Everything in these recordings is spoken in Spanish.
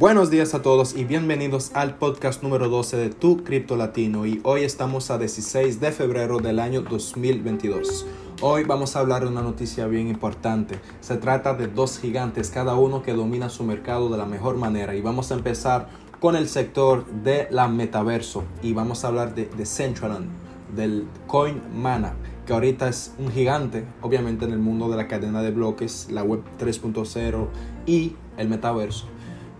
Buenos días a todos y bienvenidos al podcast número 12 de Tu Cripto Latino y hoy estamos a 16 de febrero del año 2022. Hoy vamos a hablar de una noticia bien importante. Se trata de dos gigantes, cada uno que domina su mercado de la mejor manera y vamos a empezar con el sector de la metaverso y vamos a hablar de Decentraland, del Coin Mana que ahorita es un gigante, obviamente en el mundo de la cadena de bloques, la web 3.0 y el metaverso.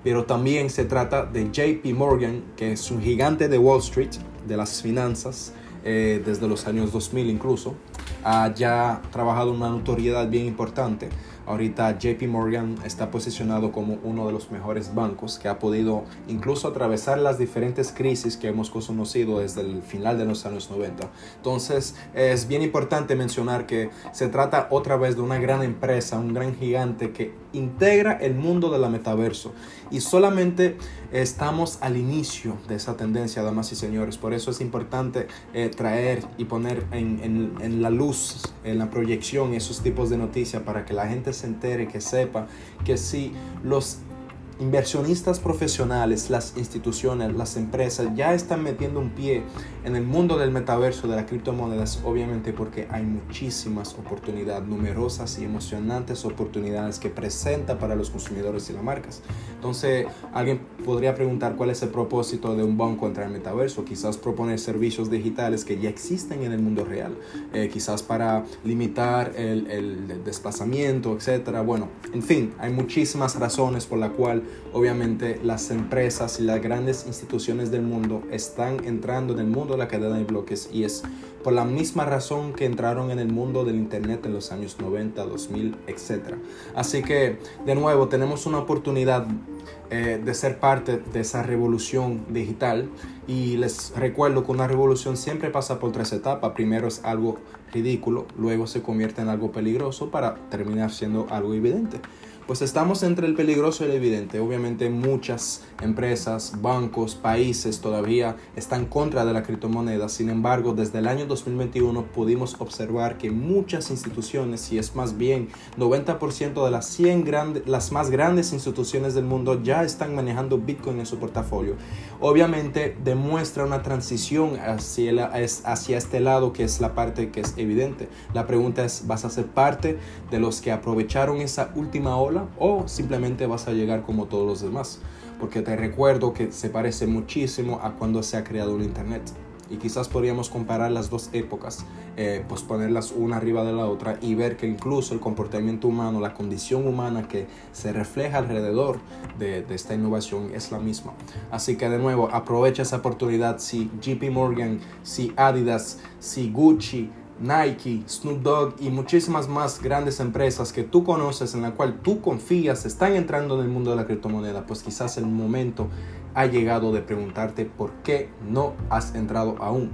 Pero también se trata de JP Morgan, que es un gigante de Wall Street, de las finanzas, eh, desde los años 2000 incluso. Ha ya trabajado una notoriedad bien importante Ahorita JP Morgan está posicionado como uno de los mejores bancos que ha podido incluso atravesar las diferentes crisis que hemos conocido desde el final de los años 90. Entonces es bien importante mencionar que se trata otra vez de una gran empresa, un gran gigante que integra el mundo de la metaverso y solamente estamos al inicio de esa tendencia, damas y señores. Por eso es importante eh, traer y poner en, en la luz, en la proyección esos tipos de noticias para que la gente se entere, que sepa que si los inversionistas profesionales, las instituciones, las empresas ya están metiendo un pie en el mundo del metaverso, de las criptomonedas, obviamente porque hay muchísimas oportunidades, numerosas y emocionantes oportunidades que presenta para los consumidores y las marcas. Entonces, alguien podría preguntar cuál es el propósito de un banco entrar el metaverso. Quizás proponer servicios digitales que ya existen en el mundo real, eh, quizás para limitar el, el desplazamiento, etcétera. Bueno, en fin, hay muchísimas razones por la cual obviamente las empresas y las grandes instituciones del mundo están entrando en el mundo de la cadena de bloques y es por la misma razón que entraron en el mundo del Internet en los años 90, 2000, etc. Así que, de nuevo, tenemos una oportunidad eh, de ser parte de esa revolución digital y les recuerdo que una revolución siempre pasa por tres etapas. Primero es algo ridículo, luego se convierte en algo peligroso para terminar siendo algo evidente. Pues estamos entre el peligroso y el evidente. Obviamente muchas empresas, bancos, países todavía están contra de la criptomoneda. Sin embargo, desde el año 2021 pudimos observar que muchas instituciones, y es más bien 90% de las 100 grandes, las más grandes instituciones del mundo ya están manejando Bitcoin en su portafolio. Obviamente demuestra una transición hacia, hacia este lado que es la parte que es evidente. La pregunta es, ¿vas a ser parte de los que aprovecharon esa última ola? O simplemente vas a llegar como todos los demás. Porque te recuerdo que se parece muchísimo a cuando se ha creado el Internet. Y quizás podríamos comparar las dos épocas, eh, pues ponerlas una arriba de la otra y ver que incluso el comportamiento humano, la condición humana que se refleja alrededor de, de esta innovación es la misma. Así que de nuevo, aprovecha esa oportunidad. Si JP Morgan, si Adidas, si Gucci, Nike, Snoop Dogg y muchísimas más grandes empresas que tú conoces, en la cual tú confías, están entrando en el mundo de la criptomoneda, pues quizás el momento ha llegado de preguntarte por qué no has entrado aún.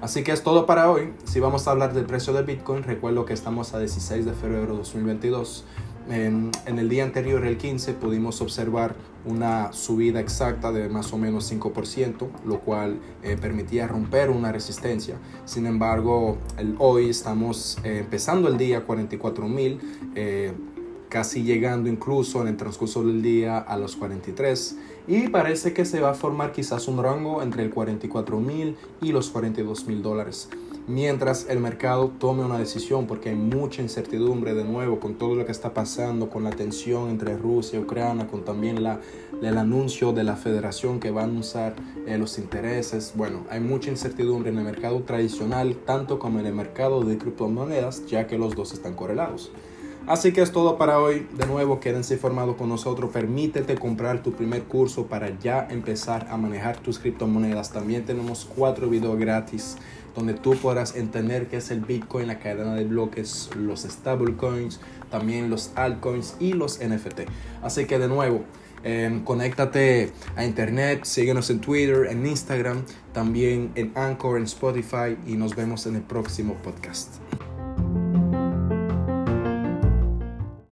Así que es todo para hoy. Si vamos a hablar del precio de Bitcoin, recuerdo que estamos a 16 de febrero de 2022. En, el día anterior, el 15, pudimos observar una subida exacta de más o menos 5%, lo cual eh, permitía romper una resistencia. Sin embargo, hoy estamos eh, empezando el día 44 mil, eh, casi llegando incluso en el transcurso del día a los 43 y parece que se va a formar quizás un rango entre el 44 mil y los 42 mil dólares mientras el mercado tome una decisión, porque hay mucha incertidumbre de nuevo con todo lo que está pasando, con la tensión entre Rusia y Ucrania, con también la, el anuncio de la federación que va a anunciar eh, los intereses. Bueno, hay mucha incertidumbre en el mercado tradicional, tanto como en el mercado de criptomonedas, ya que los dos están correlados. Así que es todo para hoy. De nuevo, quédense informados con nosotros. Permítete comprar tu primer curso para ya empezar a manejar tus criptomonedas. También tenemos cuatro videos gratis donde tú podrás entender qué es el Bitcoin, la cadena de bloques, los stablecoins, también los altcoins y los NFT. Así que de nuevo, eh, conéctate a internet, síguenos en Twitter, en Instagram, también en Anchor, en Spotify y nos vemos en el próximo podcast.